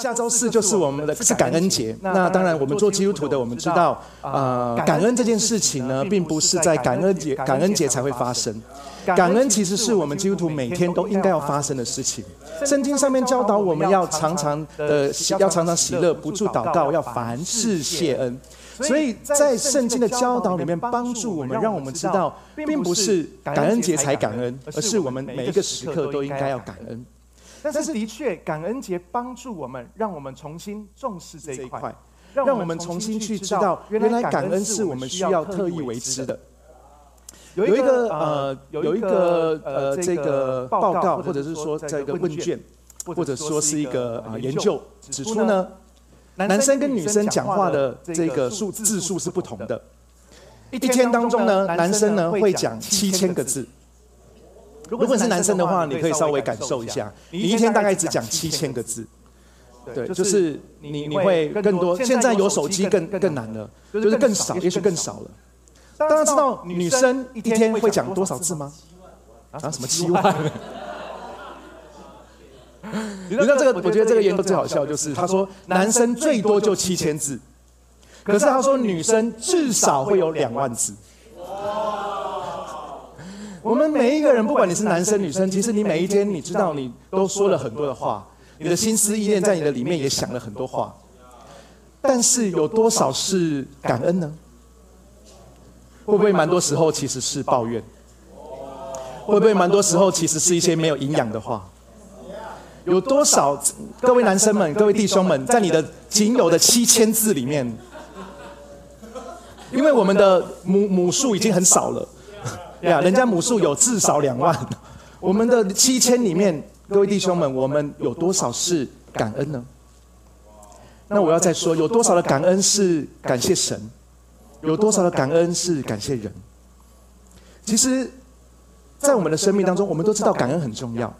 下周四就是我们的是感恩节。那当然，我们做基督徒的，我们知道，呃，感恩这件事情呢，并不是在感恩节感恩节才会发生。感恩其实是我们基督徒每天都应该要发生的事情。圣经上面教导我们要常常的要常常喜乐，不住祷告，要凡事谢恩。所以在圣经的教导里面，帮助我们，让我们知道，并不是感恩节才感恩，而是我们每一个时刻都应该要感恩。但是的确，感恩节帮助我们，让我们重新重视这一块，让我们重新去知道，原来感恩是我们需要特意为之的。有一个呃，有一个呃，这个报告，或者是说这个问卷，或者说是一个呃研究指出呢。男生跟女生讲话的这个数字数是不同的。一天当中呢，男生呢会讲七千个字。如果是男生的话，你可以稍微感受一下，你一天大概只讲七千个字。对，就是你你会更多。现在有手机更更难了，就是更少，也许更少了。大家知道女生一天会讲多少字吗？啊，什么七万？你知道这个？我觉得这个研究最好笑，就是他说男生最多就七千字，可是他说女生至少会有两万字。我们每一个人，不管你是男生女生，其实你每一天，你知道你都说了很多的话，你的心思意念在你的里面也想了很多话，但是有多少是感恩呢？会不会蛮多时候其实是抱怨？会不会蛮多时候其实是一些没有营养的话？有多少各位男生们、各位弟兄们，在你的仅有的七千字里面，因为我们的母母数已经很少了，呀，人家母数有至少两万，我们的七千里面，各位弟兄们，我们有多少是感恩呢？那我要再说，有多少的感恩是感谢神？有多少的感恩是感谢人？其实，在我们的生命当中，我们都知道感恩很重要。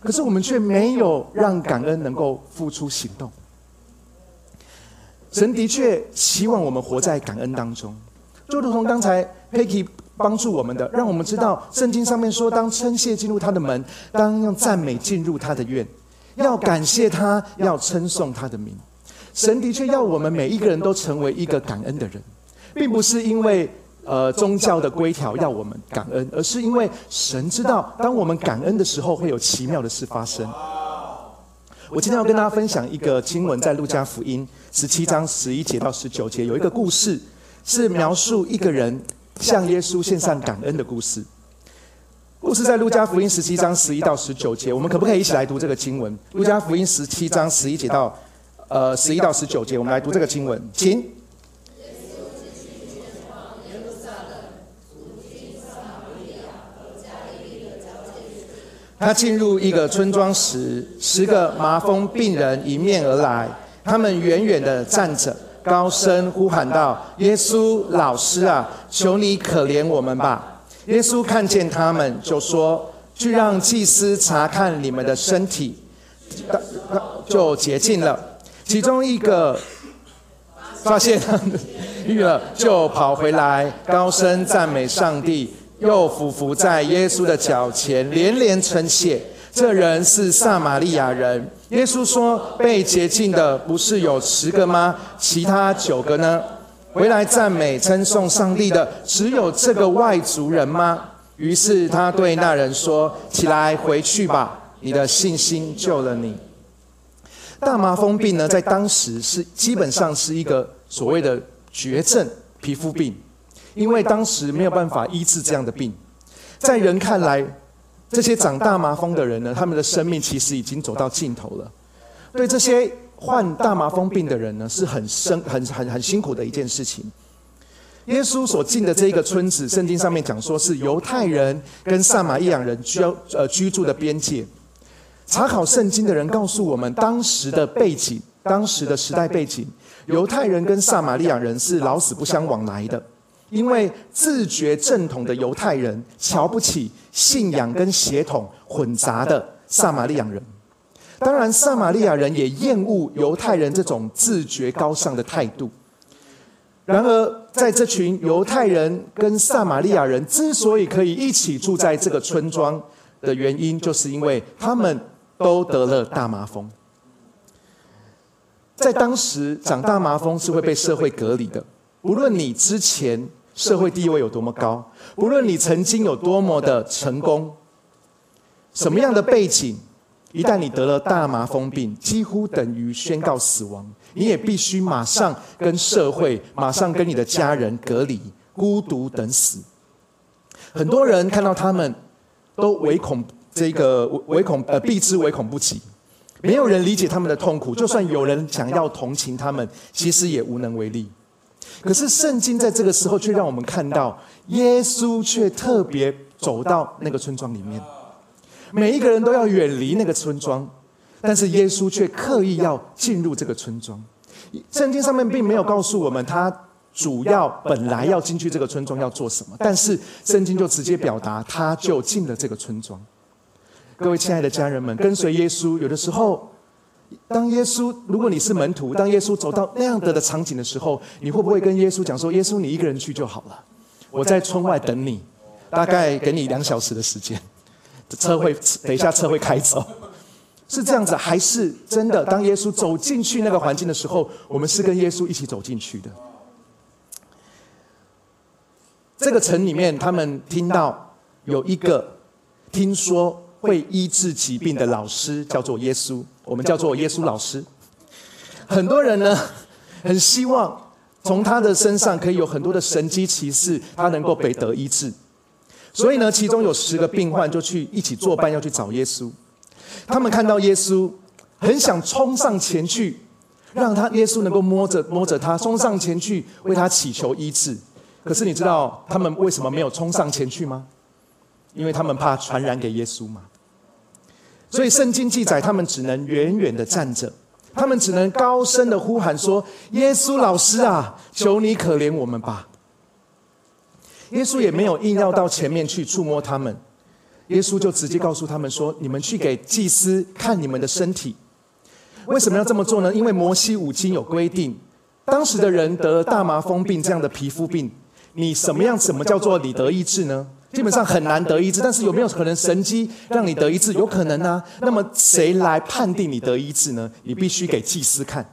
可是我们却没有让感恩能够付出行动。神的确希望我们活在感恩当中，就如同刚才 Peggy 帮助我们的，让我们知道圣经上面说：当称谢进入他的门，当用赞美进入他的院，要感谢他，要称颂他的名。神的确要我们每一个人都成为一个感恩的人，并不是因为。呃，宗教的规条要我们感恩，而是因为神知道，当我们感恩的时候，会有奇妙的事发生。我今天要跟大家分享一个经文，在路加福音十七章十一节到十九节，有一个故事，是描述一个人向耶稣献上感恩的故事。故事在路加福音十七章十一到十九节，我们可不可以一起来读这个经文？路加福音十七章十一节到呃十一到十九节，我们来读这个经文，请。他进入一个村庄时，十个麻风病人迎面而来。他们远远的站着，高声呼喊道：“耶稣老师啊，求你可怜我们吧！”耶稣看见他们，就说：“去让祭司查看你们的身体。”就洁净了。其中一个发现他们愈了，就跑回来，高声赞美上帝。又俯伏在耶稣的脚前，连连称谢。这人是撒玛利亚人。耶稣说：“被洁净的不是有十个吗？其他九个呢？回来赞美称颂上帝的，只有这个外族人吗？”于是他对那人说：“起来，回去吧，你的信心救了你。”大麻风病呢，在当时是基本上是一个所谓的绝症皮肤病。因为当时没有办法医治这样的病，在人看来，这些长大麻风的人呢，他们的生命其实已经走到尽头了。对这些患大麻风病的人呢，是很生很很很辛苦的一件事情。耶稣所进的这一个村子，圣经上面讲说是犹太人跟撒玛利亚人居呃居住的边界。查考圣经的人告诉我们，当时的背景，当时的时代背景，犹太人跟撒玛利亚人是老死不相往来的。因为自觉正统的犹太人瞧不起信仰跟血统混杂的撒玛利亚人，当然撒玛利亚人也厌恶犹太人这种自觉高尚的态度。然而，在这群犹太人跟撒玛利亚人之所以可以一起住在这个村庄的原因，就是因为他们都得了大麻风。在当时长大麻风是会被社会隔离的，不论你之前社会地位有多么高，不论你曾经有多么的成功，什么样的背景，一旦你得了大麻风病，几乎等于宣告死亡，你也必须马上跟社会、马上跟你的家人隔离，孤独等死。很多人看到他们，都唯恐这个唯恐呃避之唯恐不及。没有人理解他们的痛苦，就算有人想要同情他们，其实也无能为力。可是圣经在这个时候却让我们看到，耶稣却特别走到那个村庄里面，每一个人都要远离那个村庄，但是耶稣却刻意要进入这个村庄。圣经上面并没有告诉我们他主要本来要进去这个村庄要做什么，但是圣经就直接表达，他就进了这个村庄。各位亲爱的家人们，跟随耶稣，有的时候，当耶稣，如果你是门徒，当耶稣走到那样的的场景的时候，你会不会跟耶稣讲说：“耶稣，你一个人去就好了，我在村外等你，大概给你两小时的时间，车会等一下车会开走。” 是这样子，还是真的？当耶稣走进去那个环境的时候，我们是跟耶稣一起走进去的。这个城里面，他们听到有一个听说。会医治疾病的老师叫做耶稣，我们叫做耶稣老师。很多人呢，很希望从他的身上可以有很多的神机骑士，他能够被得医治。所以呢，其中有十个病患就去一起作伴要去找耶稣。他们看到耶稣，很想冲上前去，让他耶稣能够摸着摸着他，冲上前去为他祈求医治。可是你知道他们为什么没有冲上前去吗？因为他们怕传染给耶稣嘛，所以圣经记载，他们只能远远的站着，他们只能高声的呼喊说：“耶稣老师啊，求你可怜我们吧！”耶稣也没有硬要到前面去触摸他们，耶稣就直接告诉他们说：“你们去给祭司看你们的身体。”为什么要这么做呢？因为摩西五经有规定，当时的人得了大麻风病这样的皮肤病，你什么样？什么叫做你得医治呢？基本上很难得医治，但是有没有可能神机让你得医治？有可能啊。那么谁来判定你得医治呢？你必须给祭司看，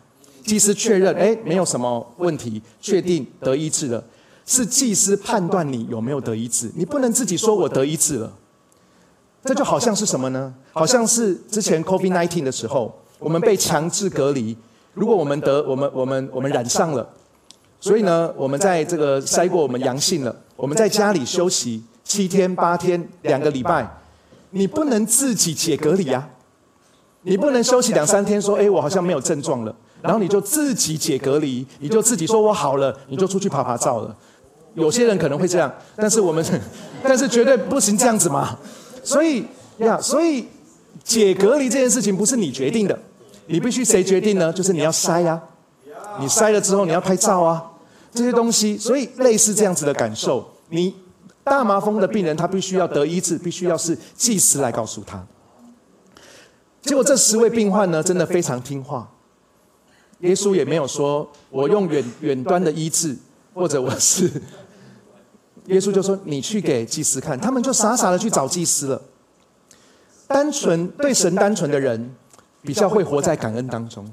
祭司确认，哎，没有什么问题，确定得医治了，是祭司判断你有没有得医治。你不能自己说我得医治了，这就好像是什么呢？好像是之前 COVID-19 的时候，我们被强制隔离。如果我们得，我们我们我们染上了，所以呢，我们在这个筛过我们阳性了，我们在家里休息。七天八天两个礼拜，你不能自己解隔离啊！你不能休息两三天，说：“哎，我好像没有症状了。”然后你就自己解隔离，你就自己说我好了，你就出去拍拍照了。有些人可能会这样，但是我们，但是绝对不行这样子嘛。所以呀，所以解隔离这件事情不是你决定的，你必须谁决定呢？就是你要筛呀，你筛了之后你要拍照啊，这些东西。所以类似这样子的感受，你。大麻风的病人，他必须要得医治，必须要是祭司来告诉他。结果这十位病患呢，真的非常听话。耶稣也没有说我用远远端的医治，或者我是耶稣就说你去给祭司看，他们就傻傻的去找祭司了。单纯对神单纯的人，比较会活在感恩当中。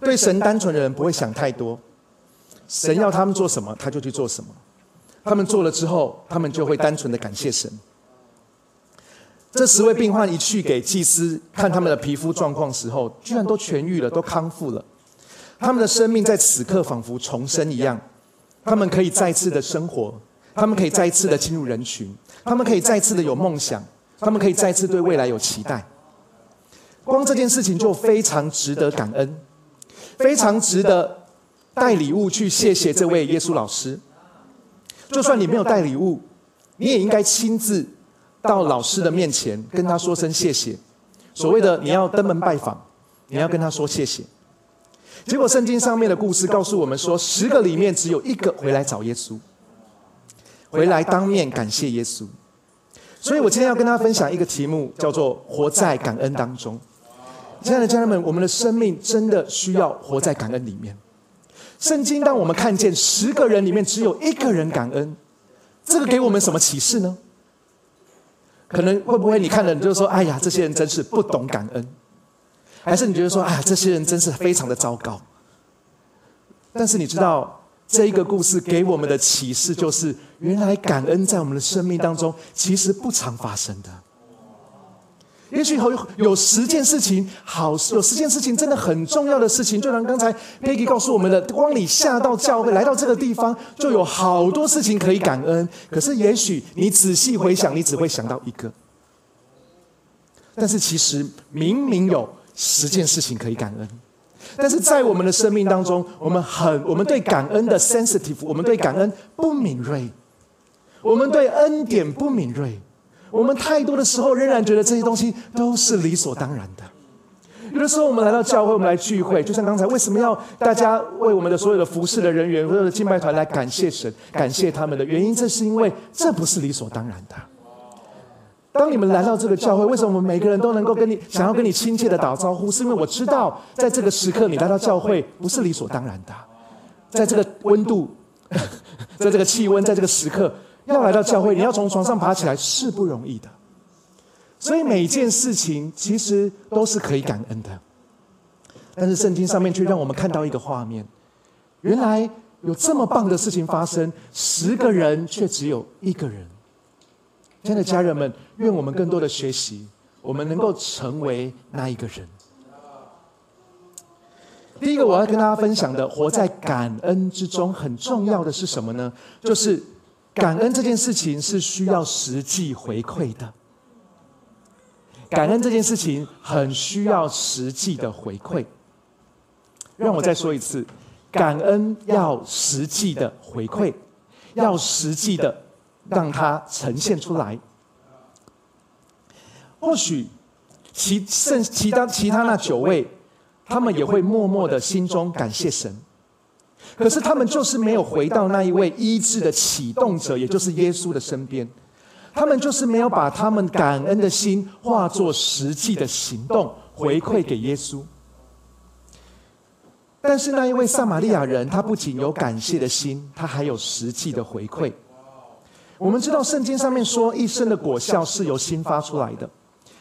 对神单纯的人不会想太多，神要他们做什么，他就去做什么。他们做了之后，他们就会单纯的感谢神。这十位病患一去给祭司看他们的皮肤状况时候，居然都痊愈了，都康复了。他们的生命在此刻仿佛重生一样，他们可以再次的生活，他们可以再次的进入人群，他们可以再次的有梦想，他们可以再次对未来有期待。光这件事情就非常值得感恩，非常值得带礼物去谢谢这位耶稣老师。就算你没有带礼物，你也应该亲自到老师的面前跟他说声谢谢。所谓的你要登门拜访，你要跟他说谢谢。结果圣经上面的故事告诉我们说，十个里面只有一个回来找耶稣，回来当面感谢耶稣。所以我今天要跟大家分享一个题目，叫做“活在感恩当中”。亲爱的家人们，我们的生命真的需要活在感恩里面。圣经让我们看见十个人里面只有一个人感恩，这个给我们什么启示呢？可能会不会你看了你就说：“哎呀，这些人真是不懂感恩。”还是你觉得说，哎呀，这些人真是非常的糟糕？但是你知道，这一个故事给我们的启示就是，原来感恩在我们的生命当中其实不常发生的。也许有有十件事情好，有十件事情真的很重要的事情，就像刚才 Peggy 告诉我们的，光你下到教会来到这个地方，就有好多事情可以感恩。可是也许你仔细回想，你只会想到一个。但是其实明明有十件事情可以感恩，但是在我们的生命当中，我们很我们对感恩的 sensitive，我们对感恩不敏锐，我们对恩典不敏锐。我们太多的时候仍然觉得这些东西都是理所当然的。有的时候我们来到教会，我们来聚会，就像刚才为什么要大家为我们的所有的服侍的人员、所有的敬拜团来感谢神、感谢他们的原因，这是因为这不是理所当然的。当你们来到这个教会，为什么我们每个人都能够跟你想要跟你亲切的打招呼？是因为我知道，在这个时刻你来到教会不是理所当然的，在这个温度，在这个气温，在这个时刻。要来到教会，你要从床上爬起来是不容易的，所以每件事情其实都是可以感恩的。但是圣经上面却让我们看到一个画面：原来有这么棒的事情发生，十个人却只有一个人。亲爱的家人们，愿我们更多的学习，我们能够成为那一个人。第一个我要跟大家分享的，活在感恩之中，很重要的是什么呢？就是。感恩这件事情是需要实际回馈的，感恩这件事情很需要实际的回馈。让我再说一次，感恩要实际的回馈，要实际的让它呈现出来。或许其剩其他其他那九位，他们也会默默的心中感谢神。可是他们就是没有回到那一位医治的启动者，也就是耶稣的身边。他们就是没有把他们感恩的心化作实际的行动回馈给耶稣。但是那一位撒玛利亚人，他不仅有感谢的心，他还有实际的回馈。我们知道圣经上面说，一生的果效是由心发出来的。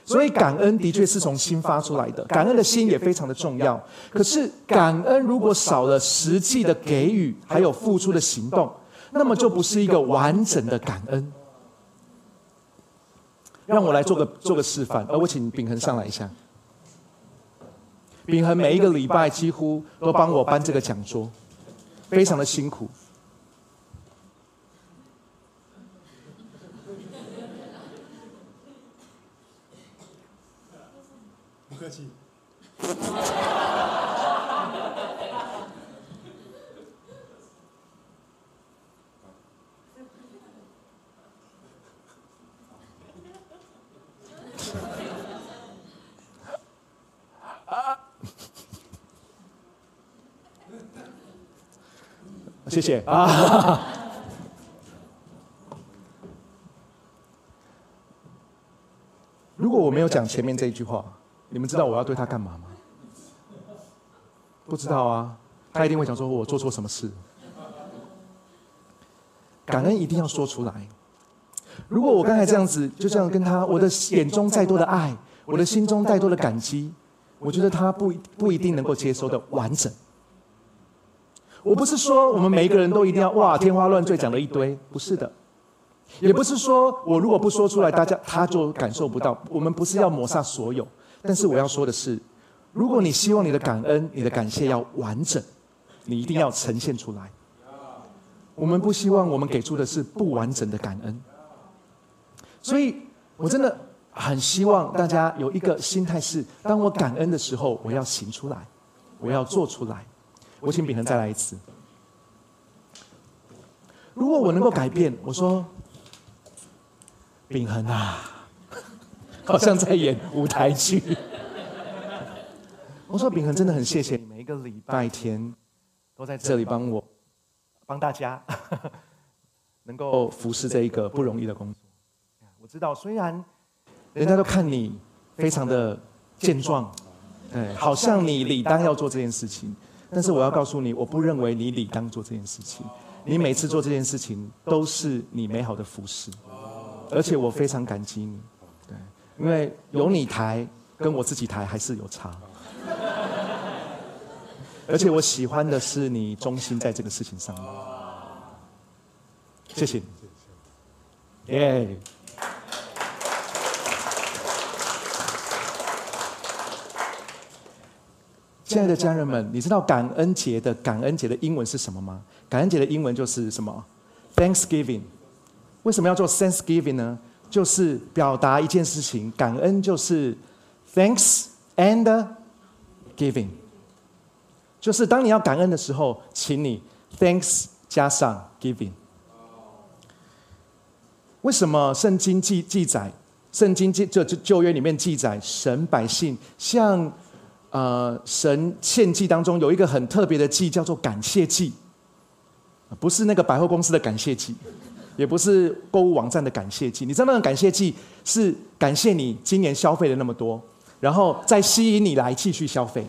所以感恩的确是从心发出来的，感恩的心也非常的重要。可是感恩如果少了实际的给予，还有付出的行动，那么就不是一个完整的感恩。让我来做个做个示范，而我请秉恒上来一下。秉恒每一个礼拜几乎都帮我搬这个讲桌，非常的辛苦。客气。谢谢啊。如果我没有讲前面这一句话。你们知道我要对他干嘛吗？不知道啊，他一定会想说：“我做错什么事？”感恩一定要说出来。如果我刚才这样子，就这样跟他，我的眼中再多的爱，我的心中再多的感激，我觉得他不不一定能够接收的完整。我不是说我们每一个人都一定要哇天花乱坠讲了一堆，不是的。也不是说我如果不说出来，大家他就感受不到。我们不是要抹杀所有。但是我要说的是，如果你希望你的感恩、你的感谢要完整，你一定要呈现出来。我们不希望我们给出的是不完整的感恩，所以我真的很希望大家有一个心态是：当我感恩的时候，我要行出来，我要做出来。我请秉恒再来一次。如果我能够改变，我说，秉恒啊。好像在演舞台剧。我说秉恒真的很谢谢你，每一个礼拜天都在这里帮我，帮大家 能够服侍这一个不容易的工作。我知道，虽然人家都看你非常的健壮，哎，好像你理当要做这件事情，但是我要告诉你，我不认为你理当做这件事情。你每次做这件事情都是你美好的服侍，而且我非常感激你。因为有你抬，跟我自己抬还是有差。而且我喜欢的是你忠心在这个事情上面。谢谢你，耶！亲爱的家人们，你知道感恩节的感恩节的英文是什么吗？感恩节的英文就是什么？Thanksgiving。为什么要做 Thanksgiving 呢？就是表达一件事情，感恩就是 Thanks and giving。就是当你要感恩的时候，请你 Thanks 加上 giving。为什么圣经记记载，圣经记就就旧约里面记载，神百姓向呃神献祭当中有一个很特别的祭，叫做感谢祭，不是那个百货公司的感谢祭。也不是购物网站的感谢祭，你知道那种感谢祭是感谢你今年消费了那么多，然后再吸引你来继续消费。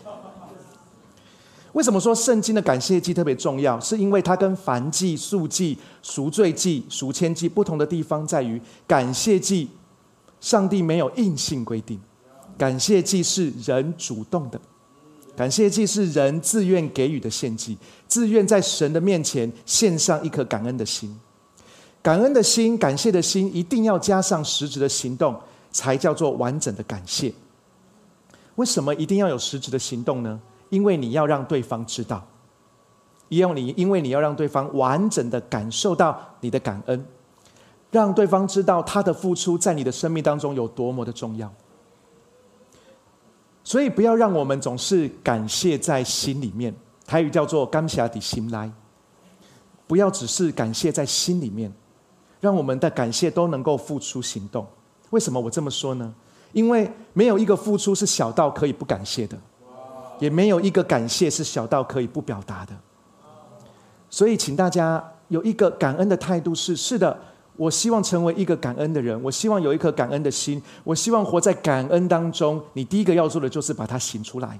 为什么说圣经的感谢祭特别重要？是因为它跟燔祭、素祭、赎罪祭、赎愆祭不同的地方在于，感谢祭上帝没有硬性规定，感谢祭是人主动的，感谢祭是人自愿给予的献祭，自愿在神的面前献上一颗感恩的心。感恩的心、感谢的心，一定要加上实质的行动，才叫做完整的感谢。为什么一定要有实质的行动呢？因为你要让对方知道，因你因为你要让对方完整的感受到你的感恩，让对方知道他的付出在你的生命当中有多么的重要。所以，不要让我们总是感谢在心里面，台语叫做“甘霞底心来”，不要只是感谢在心里面。让我们的感谢都能够付出行动。为什么我这么说呢？因为没有一个付出是小到可以不感谢的，也没有一个感谢是小到可以不表达的。所以，请大家有一个感恩的态度：是是的，我希望成为一个感恩的人，我希望有一颗感恩的心，我希望活在感恩当中。你第一个要做的就是把它行出来，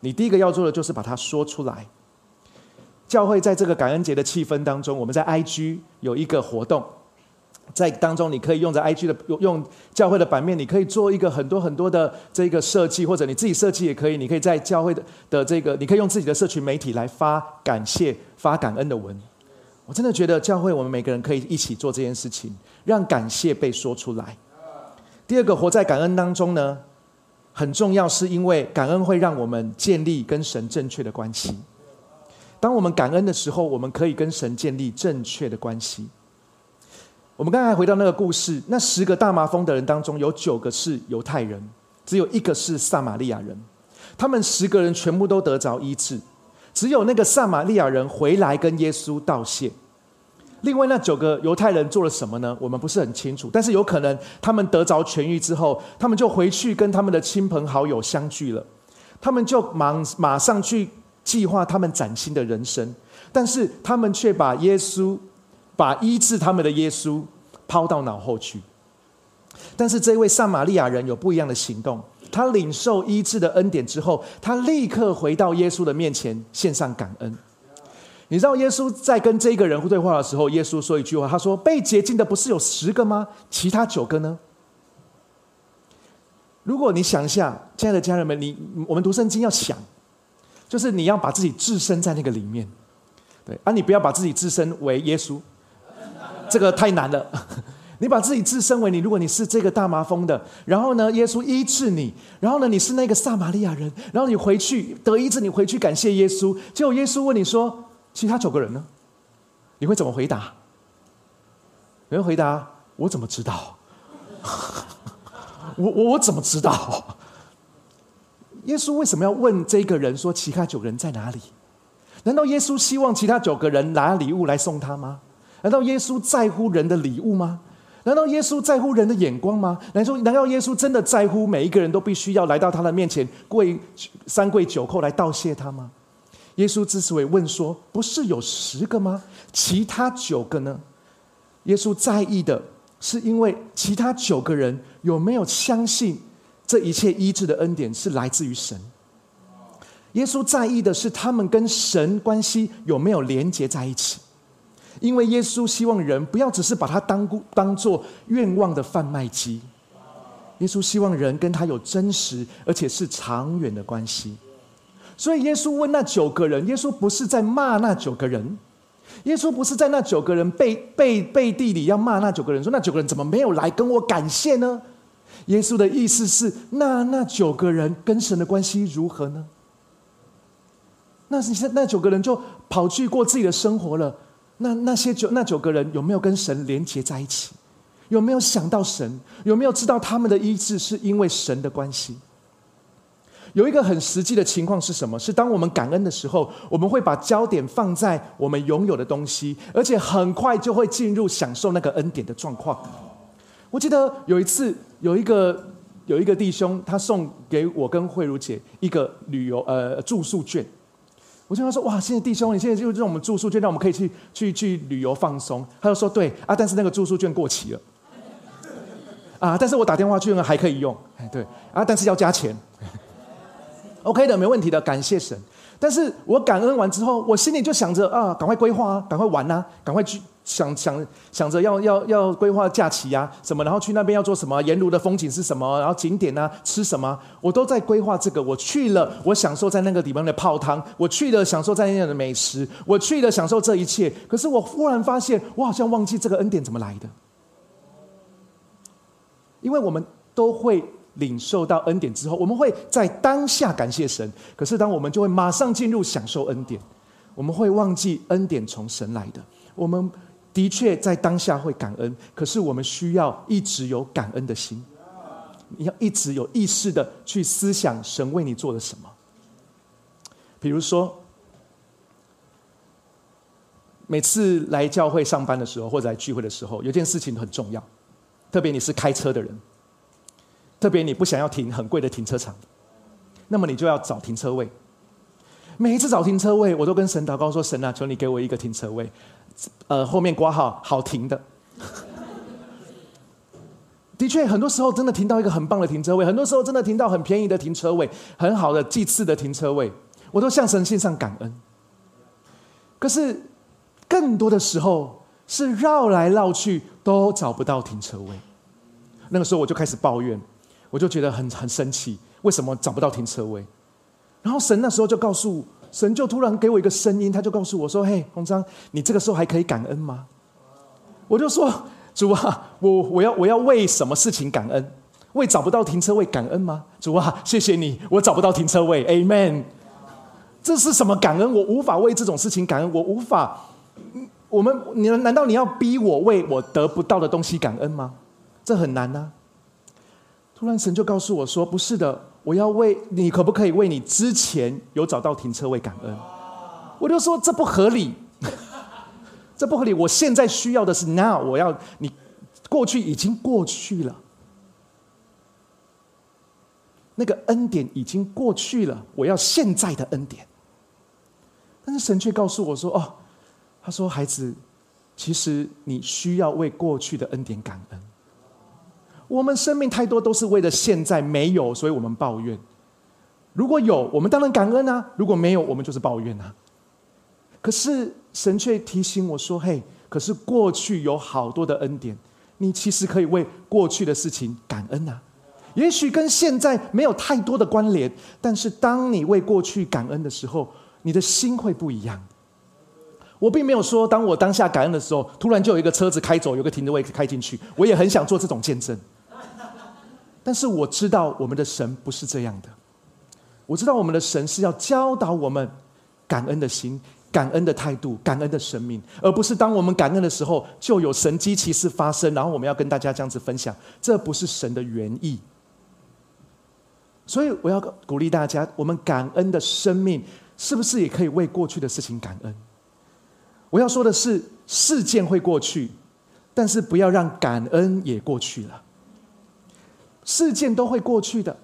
你第一个要做的就是把它说出来。教会在这个感恩节的气氛当中，我们在 IG 有一个活动，在当中你可以用着 IG 的用用教会的版面，你可以做一个很多很多的这个设计，或者你自己设计也可以。你可以在教会的的这个，你可以用自己的社群媒体来发感谢、发感恩的文。我真的觉得教会我们每个人可以一起做这件事情，让感谢被说出来。第二个，活在感恩当中呢，很重要，是因为感恩会让我们建立跟神正确的关系。当我们感恩的时候，我们可以跟神建立正确的关系。我们刚才回到那个故事，那十个大麻风的人当中，有九个是犹太人，只有一个是撒玛利亚人。他们十个人全部都得着医治，只有那个撒玛利亚人回来跟耶稣道谢。另外那九个犹太人做了什么呢？我们不是很清楚，但是有可能他们得着痊愈之后，他们就回去跟他们的亲朋好友相聚了，他们就忙马上去。计划他们崭新的人生，但是他们却把耶稣，把医治他们的耶稣抛到脑后去。但是这位撒玛利亚人有不一样的行动，他领受医治的恩典之后，他立刻回到耶稣的面前献上感恩。你知道耶稣在跟这个人对话的时候，耶稣说一句话，他说：“被洁净的不是有十个吗？其他九个呢？”如果你想一下，亲爱的家人们，你我们读圣经要想。就是你要把自己置身在那个里面，对，而你不要把自己置身为耶稣，这个太难了。你把自己置身为你，如果你是这个大麻风的，然后呢，耶稣医治你，然后呢，你是那个撒玛利亚人，然后你回去得医治，你回去感谢耶稣，结果耶稣问你说：“其他九个人呢？”你会怎么回答？你会回答：“我怎么知道？我我我怎么知道？”耶稣为什么要问这个人说其他九个人在哪里？难道耶稣希望其他九个人拿礼物来送他吗？难道耶稣在乎人的礼物吗？难道耶稣在乎人的眼光吗？难道难道耶稣真的在乎每一个人都必须要来到他的面前跪三跪九叩来道谢他吗？耶稣之所以问说，不是有十个吗？其他九个呢？耶稣在意的是因为其他九个人有没有相信？这一切医治的恩典是来自于神。耶稣在意的是他们跟神关系有没有连接在一起，因为耶稣希望人不要只是把他当当做愿望的贩卖机。耶稣希望人跟他有真实而且是长远的关系。所以耶稣问那九个人，耶稣不是在骂那九个人，耶稣不是在那九个人背背背地里要骂那九个人，说那九个人怎么没有来跟我感谢呢？耶稣的意思是，那那九个人跟神的关系如何呢？那是那九个人就跑去过自己的生活了。那那些九那九个人有没有跟神连结在一起？有没有想到神？有没有知道他们的医治是因为神的关系？有一个很实际的情况是什么？是当我们感恩的时候，我们会把焦点放在我们拥有的东西，而且很快就会进入享受那个恩典的状况。我记得有一次，有一个有一个弟兄，他送给我跟慧茹姐一个旅游呃住宿券。我就他说：“哇，现在弟兄，你现在就让我们住宿券，让我们可以去去去旅游放松。”他就说：“对啊，但是那个住宿券过期了。”啊，但是我打电话去还可以用。哎，对啊，但是要加钱。OK 的，没问题的，感谢神。但是我感恩完之后，我心里就想着啊，赶快规划啊，赶快玩呐，赶快去想想想着要要要规划假期呀什么，然后去那边要做什么，沿路的风景是什么，然后景点啊吃什么，我都在规划这个。我去了，我享受在那个地方的泡汤，我去了享受在那的美食，我去了享受这一切。可是我忽然发现，我好像忘记这个恩典怎么来的，因为我们都会。领受到恩典之后，我们会在当下感谢神。可是，当我们就会马上进入享受恩典，我们会忘记恩典从神来的。我们的确在当下会感恩，可是我们需要一直有感恩的心。你要一直有意识的去思想神为你做了什么。比如说，每次来教会上班的时候，或者来聚会的时候，有件事情很重要，特别你是开车的人。特别你不想要停很贵的停车场，那么你就要找停车位。每一次找停车位，我都跟神祷告说：“神啊，求你给我一个停车位，呃，后面挂号好停的。”的确，很多时候真的停到一个很棒的停车位，很多时候真的停到很便宜的停车位，很好的祭祀的停车位，我都向神献上感恩。可是更多的时候是绕来绕去都找不到停车位，那个时候我就开始抱怨。我就觉得很很生气，为什么找不到停车位？然后神那时候就告诉神，就突然给我一个声音，他就告诉我说：“嘿，洪章，你这个时候还可以感恩吗？”我就说：“主啊，我我要我要为什么事情感恩？为找不到停车位感恩吗？主啊，谢谢你，我找不到停车位，Amen。这是什么感恩？我无法为这种事情感恩，我无法。我们你难道你要逼我为我得不到的东西感恩吗？这很难呢。”突然，神就告诉我说：“不是的，我要为你，可不可以为你之前有找到停车位感恩？”我就说：“这不合理，这不合理。我现在需要的是 now，我要你过去已经过去了，那个恩典已经过去了，我要现在的恩典。”但是神却告诉我说：“哦，他说孩子，其实你需要为过去的恩典感恩。”我们生命太多都是为了现在没有，所以我们抱怨。如果有，我们当然感恩啊；如果没有，我们就是抱怨啊。可是神却提醒我说：“嘿，可是过去有好多的恩典，你其实可以为过去的事情感恩啊。也许跟现在没有太多的关联，但是当你为过去感恩的时候，你的心会不一样。我并没有说，当我当下感恩的时候，突然就有一个车子开走，有个停车位开进去，我也很想做这种见证。但是我知道我们的神不是这样的，我知道我们的神是要教导我们感恩的心、感恩的态度、感恩的生命，而不是当我们感恩的时候就有神机奇事发生，然后我们要跟大家这样子分享，这不是神的原意。所以我要鼓励大家，我们感恩的生命是不是也可以为过去的事情感恩？我要说的是，事件会过去，但是不要让感恩也过去了。事件都会过去的，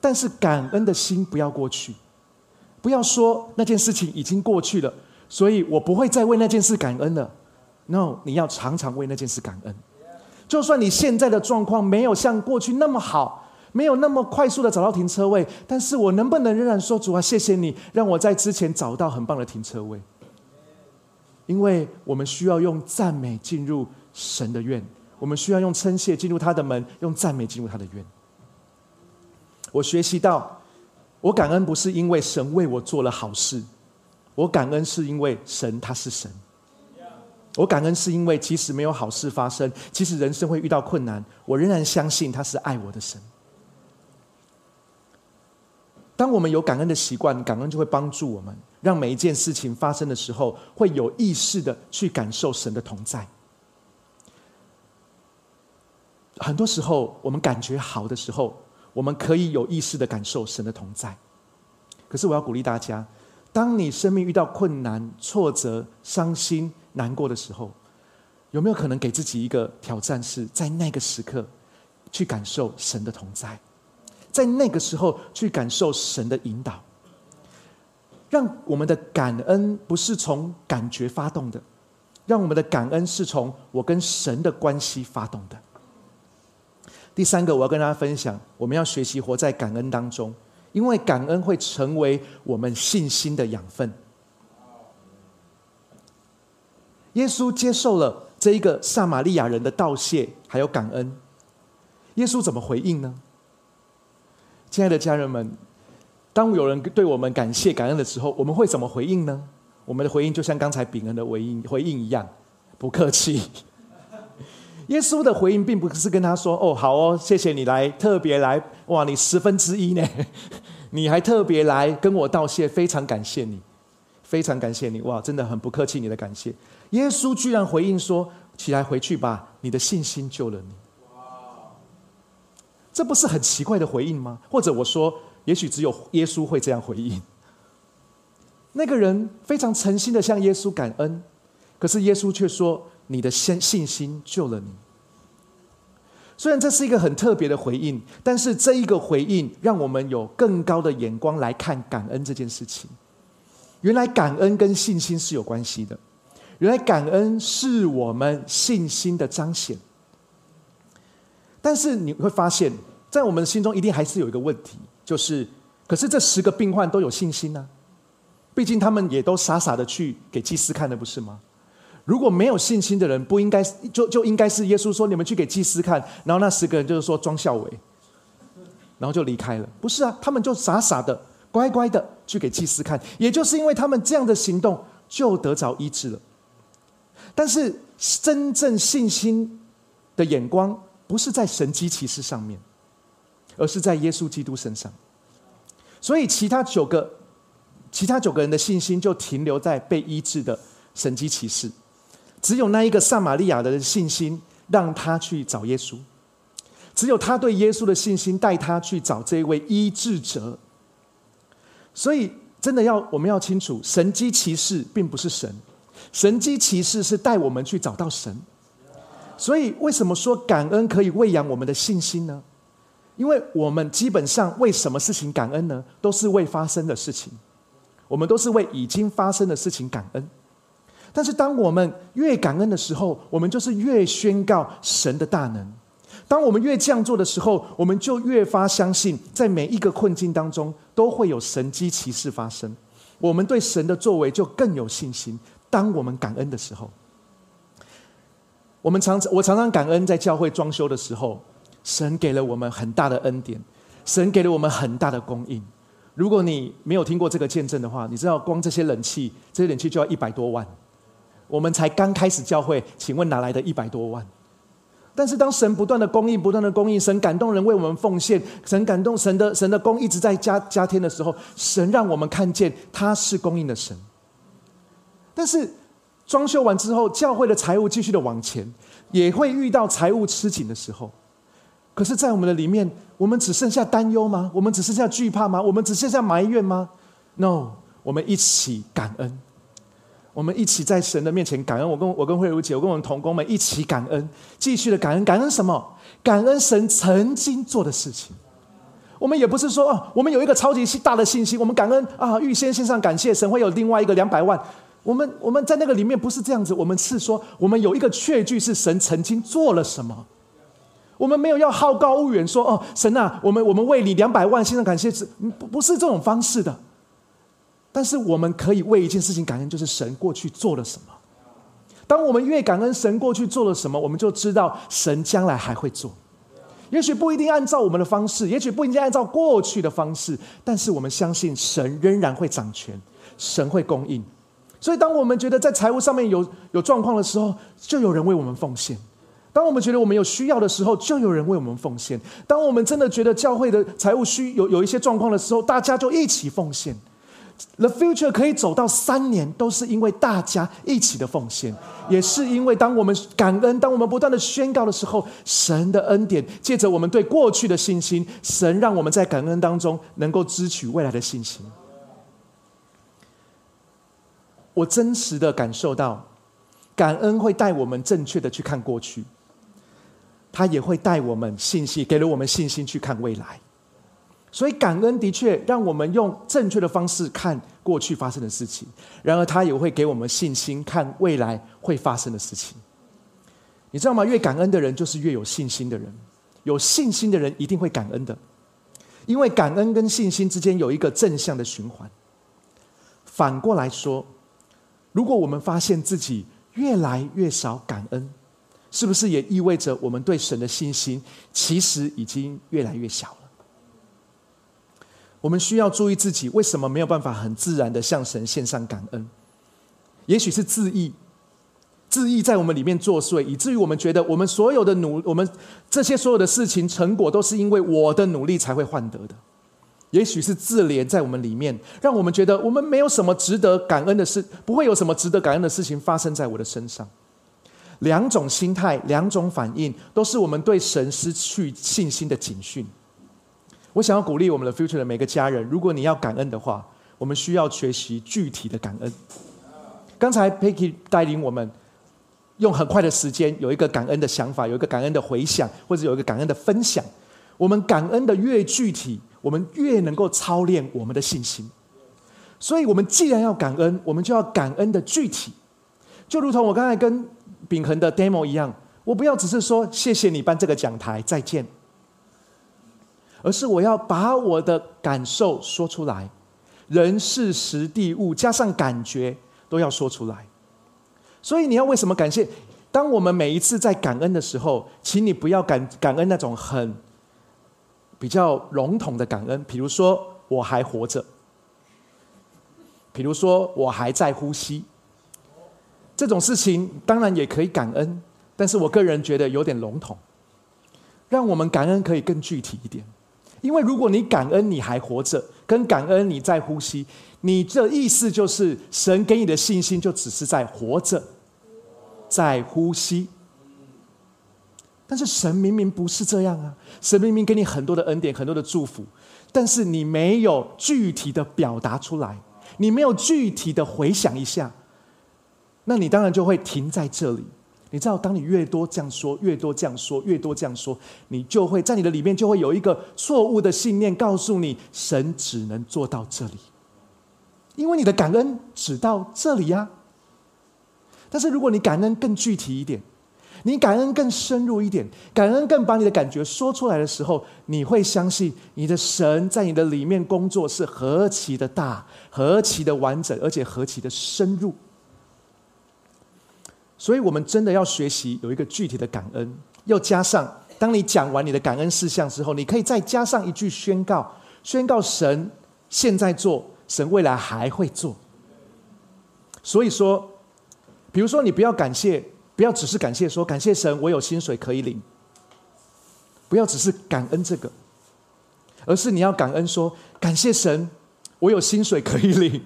但是感恩的心不要过去。不要说那件事情已经过去了，所以我不会再为那件事感恩了。No，你要常常为那件事感恩。就算你现在的状况没有像过去那么好，没有那么快速的找到停车位，但是我能不能仍然说主啊，谢谢你让我在之前找到很棒的停车位？因为我们需要用赞美进入神的院。我们需要用称谢进入他的门，用赞美进入他的院。我学习到，我感恩不是因为神为我做了好事，我感恩是因为神他是神。我感恩是因为即使没有好事发生，即使人生会遇到困难，我仍然相信他是爱我的神。当我们有感恩的习惯，感恩就会帮助我们，让每一件事情发生的时候，会有意识的去感受神的同在。很多时候，我们感觉好的时候，我们可以有意识的感受神的同在。可是，我要鼓励大家，当你生命遇到困难、挫折、伤心、难过的时候，有没有可能给自己一个挑战，是在那个时刻去感受神的同在，在那个时候去感受神的引导，让我们的感恩不是从感觉发动的，让我们的感恩是从我跟神的关系发动的。第三个，我要跟大家分享，我们要学习活在感恩当中，因为感恩会成为我们信心的养分。耶稣接受了这一个撒玛利亚人的道谢，还有感恩。耶稣怎么回应呢？亲爱的家人们，当有人对我们感谢感恩的时候，我们会怎么回应呢？我们的回应就像刚才饼恩的回应回应一样，不客气。耶稣的回应并不是跟他说：“哦，好哦，谢谢你来，特别来，哇，你十分之一呢，你还特别来跟我道谢，非常感谢你，非常感谢你，哇，真的很不客气你的感谢。”耶稣居然回应说：“起来回去吧，你的信心救了你。”这不是很奇怪的回应吗？或者我说，也许只有耶稣会这样回应。那个人非常诚心的向耶稣感恩，可是耶稣却说。你的信信心救了你。虽然这是一个很特别的回应，但是这一个回应让我们有更高的眼光来看感恩这件事情。原来感恩跟信心是有关系的。原来感恩是我们信心的彰显。但是你会发现，在我们心中一定还是有一个问题，就是：可是这十个病患都有信心呢？毕竟他们也都傻傻的去给祭司看的，不是吗？如果没有信心的人，不应该就就应该是耶稣说：“你们去给祭司看。”然后那十个人就是说装孝伟，然后就离开了。不是啊，他们就傻傻的、乖乖的去给祭司看。也就是因为他们这样的行动，就得着医治了。但是真正信心的眼光，不是在神机骑士上面，而是在耶稣基督身上。所以其他九个、其他九个人的信心，就停留在被医治的神机骑士。只有那一个撒玛利亚的信心，让他去找耶稣；只有他对耶稣的信心，带他去找这位医治者。所以，真的要我们要清楚，神机骑士并不是神，神机骑士是带我们去找到神。所以，为什么说感恩可以喂养我们的信心呢？因为我们基本上为什么事情感恩呢？都是未发生的事情，我们都是为已经发生的事情感恩。但是，当我们越感恩的时候，我们就是越宣告神的大能；当我们越这样做的时候，我们就越发相信，在每一个困境当中都会有神机骑士发生。我们对神的作为就更有信心。当我们感恩的时候，我们常我常常感恩，在教会装修的时候，神给了我们很大的恩典，神给了我们很大的供应。如果你没有听过这个见证的话，你知道光这些冷气，这些冷气就要一百多万。我们才刚开始教会，请问哪来的一百多万？但是当神不断的供应，不断的供应，神感动人为我们奉献，神感动神的神的供一直在加加添的时候，神让我们看见他是供应的神。但是装修完之后，教会的财务继续的往前，也会遇到财务吃紧的时候。可是，在我们的里面，我们只剩下担忧吗？我们只剩下惧怕吗？我们只剩下埋怨吗？No，我们一起感恩。我们一起在神的面前感恩。我跟我跟慧茹姐，我跟我们同工们一起感恩，继续的感恩。感恩什么？感恩神曾经做的事情。我们也不是说哦，我们有一个超级大的信心，我们感恩啊，预先献上感谢，神会有另外一个两百万。我们我们在那个里面不是这样子，我们是说，我们有一个确据是神曾经做了什么。我们没有要好高骛远，说哦，神啊，我们我们为你两百万献上感谢，是不不是这种方式的。但是我们可以为一件事情感恩，就是神过去做了什么。当我们越感恩神过去做了什么，我们就知道神将来还会做。也许不一定按照我们的方式，也许不一定按照过去的方式，但是我们相信神仍然会掌权，神会供应。所以，当我们觉得在财务上面有有状况的时候，就有人为我们奉献；当我们觉得我们有需要的时候，就有人为我们奉献；当我们真的觉得教会的财务需有有一些状况的时候，大家就一起奉献。The future 可以走到三年，都是因为大家一起的奉献，也是因为当我们感恩，当我们不断的宣告的时候，神的恩典借着我们对过去的信心，神让我们在感恩当中能够支取未来的信心。我真实的感受到，感恩会带我们正确的去看过去，他也会带我们信心，给了我们信心去看未来。所以感恩的确让我们用正确的方式看过去发生的事情，然而他也会给我们信心看未来会发生的事情。你知道吗？越感恩的人就是越有信心的人，有信心的人一定会感恩的，因为感恩跟信心之间有一个正向的循环。反过来说。如果我们发现自己越来越少感恩，是不是也意味着我们对神的信心其实已经越来越小了？我们需要注意自己为什么没有办法很自然的向神献上感恩？也许是自意，自意在我们里面作祟，以至于我们觉得我们所有的努，我们这些所有的事情成果都是因为我的努力才会换得的。也许是自怜在我们里面，让我们觉得我们没有什么值得感恩的事，不会有什么值得感恩的事情发生在我的身上。两种心态，两种反应，都是我们对神失去信心的警讯。我想要鼓励我们的 future 的每个家人，如果你要感恩的话，我们需要学习具体的感恩。刚才 Peggy 带领我们用很快的时间，有一个感恩的想法，有一个感恩的回想，或者有一个感恩的分享。我们感恩的越具体。我们越能够操练我们的信心，所以，我们既然要感恩，我们就要感恩的具体。就如同我刚才跟秉恒的 demo 一样，我不要只是说谢谢你搬这个讲台，再见，而是我要把我的感受说出来，人事实地物加上感觉都要说出来。所以，你要为什么感谢？当我们每一次在感恩的时候，请你不要感感恩那种很。比较笼统的感恩，比如说我还活着，比如说我还在呼吸，这种事情当然也可以感恩，但是我个人觉得有点笼统。让我们感恩可以更具体一点，因为如果你感恩你还活着，跟感恩你在呼吸，你这意思就是神给你的信心就只是在活着，在呼吸。但是神明明不是这样啊！神明明给你很多的恩典，很多的祝福，但是你没有具体的表达出来，你没有具体的回想一下，那你当然就会停在这里。你知道，当你越多这样说，越多这样说，越多这样说，你就会在你的里面就会有一个错误的信念，告诉你神只能做到这里，因为你的感恩只到这里呀。但是如果你感恩更具体一点，你感恩更深入一点，感恩更把你的感觉说出来的时候，你会相信你的神在你的里面工作是何其的大、何其的完整，而且何其的深入。所以，我们真的要学习有一个具体的感恩，又加上当你讲完你的感恩事项之后，你可以再加上一句宣告：宣告神现在做，神未来还会做。所以说，比如说，你不要感谢。不要只是感谢说感谢神，我有薪水可以领。不要只是感恩这个，而是你要感恩说感谢神，我有薪水可以领。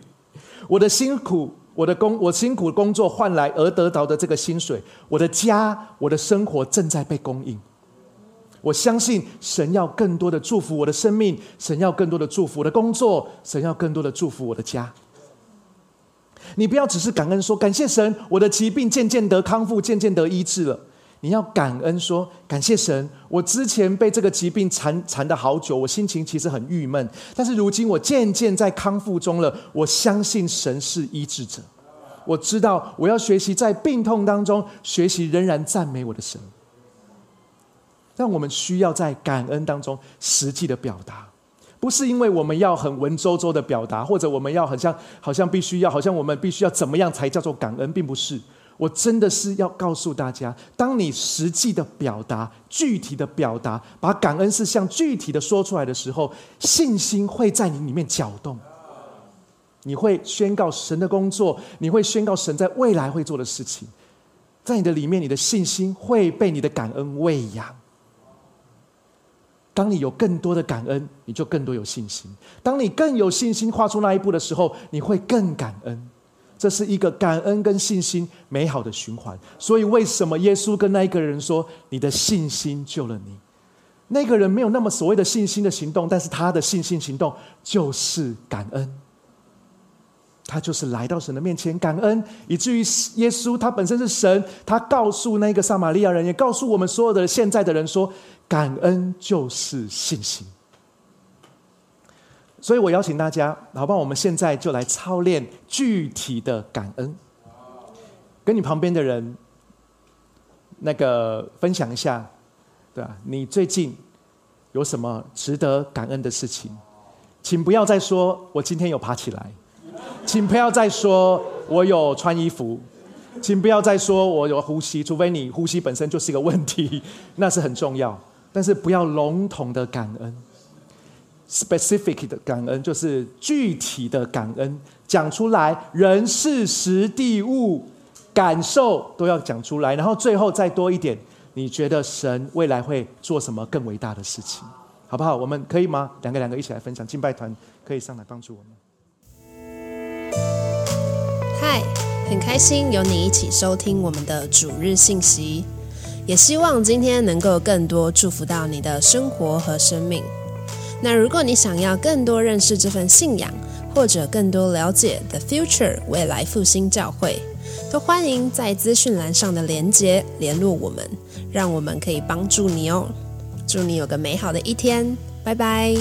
我的辛苦，我的工，我辛苦工作换来而得到的这个薪水，我的家，我的生活正在被供应。我相信神要更多的祝福我的生命，神要更多的祝福我的工作，神要更多的祝福我的家。你不要只是感恩说感谢神，我的疾病渐渐得康复，渐渐得医治了。你要感恩说感谢神，我之前被这个疾病缠缠的好久，我心情其实很郁闷。但是如今我渐渐在康复中了，我相信神是医治者。我知道我要学习在病痛当中学习，仍然赞美我的神。但我们需要在感恩当中实际的表达。不是因为我们要很文绉绉的表达，或者我们要很像好像必须要好像我们必须要怎么样才叫做感恩，并不是。我真的是要告诉大家，当你实际的表达、具体的表达，把感恩事项具体的说出来的时候，信心会在你里面搅动。你会宣告神的工作，你会宣告神在未来会做的事情，在你的里面，你的信心会被你的感恩喂养。当你有更多的感恩，你就更多有信心；当你更有信心跨出那一步的时候，你会更感恩。这是一个感恩跟信心美好的循环。所以，为什么耶稣跟那一个人说：“你的信心救了你？”那个人没有那么所谓的信心的行动，但是他的信心行动就是感恩。他就是来到神的面前感恩，以至于耶稣他本身是神，他告诉那个撒玛利亚人，也告诉我们所有的现在的人说：感恩就是信心。所以我邀请大家，好不好？我们现在就来操练具体的感恩，跟你旁边的人那个分享一下，对吧？你最近有什么值得感恩的事情？请不要再说我今天有爬起来。请不要再说我有穿衣服，请不要再说我有呼吸，除非你呼吸本身就是一个问题，那是很重要。但是不要笼统的感恩，specific 的感恩就是具体的感恩，讲出来，人事时地物感受都要讲出来，然后最后再多一点，你觉得神未来会做什么更伟大的事情，好不好？我们可以吗？两个两个一起来分享，敬拜团可以上来帮助我们。嗨，很开心有你一起收听我们的主日信息，也希望今天能够更多祝福到你的生活和生命。那如果你想要更多认识这份信仰，或者更多了解 The Future 未来复兴教会，都欢迎在资讯栏上的连接联络我们，让我们可以帮助你哦。祝你有个美好的一天，拜拜。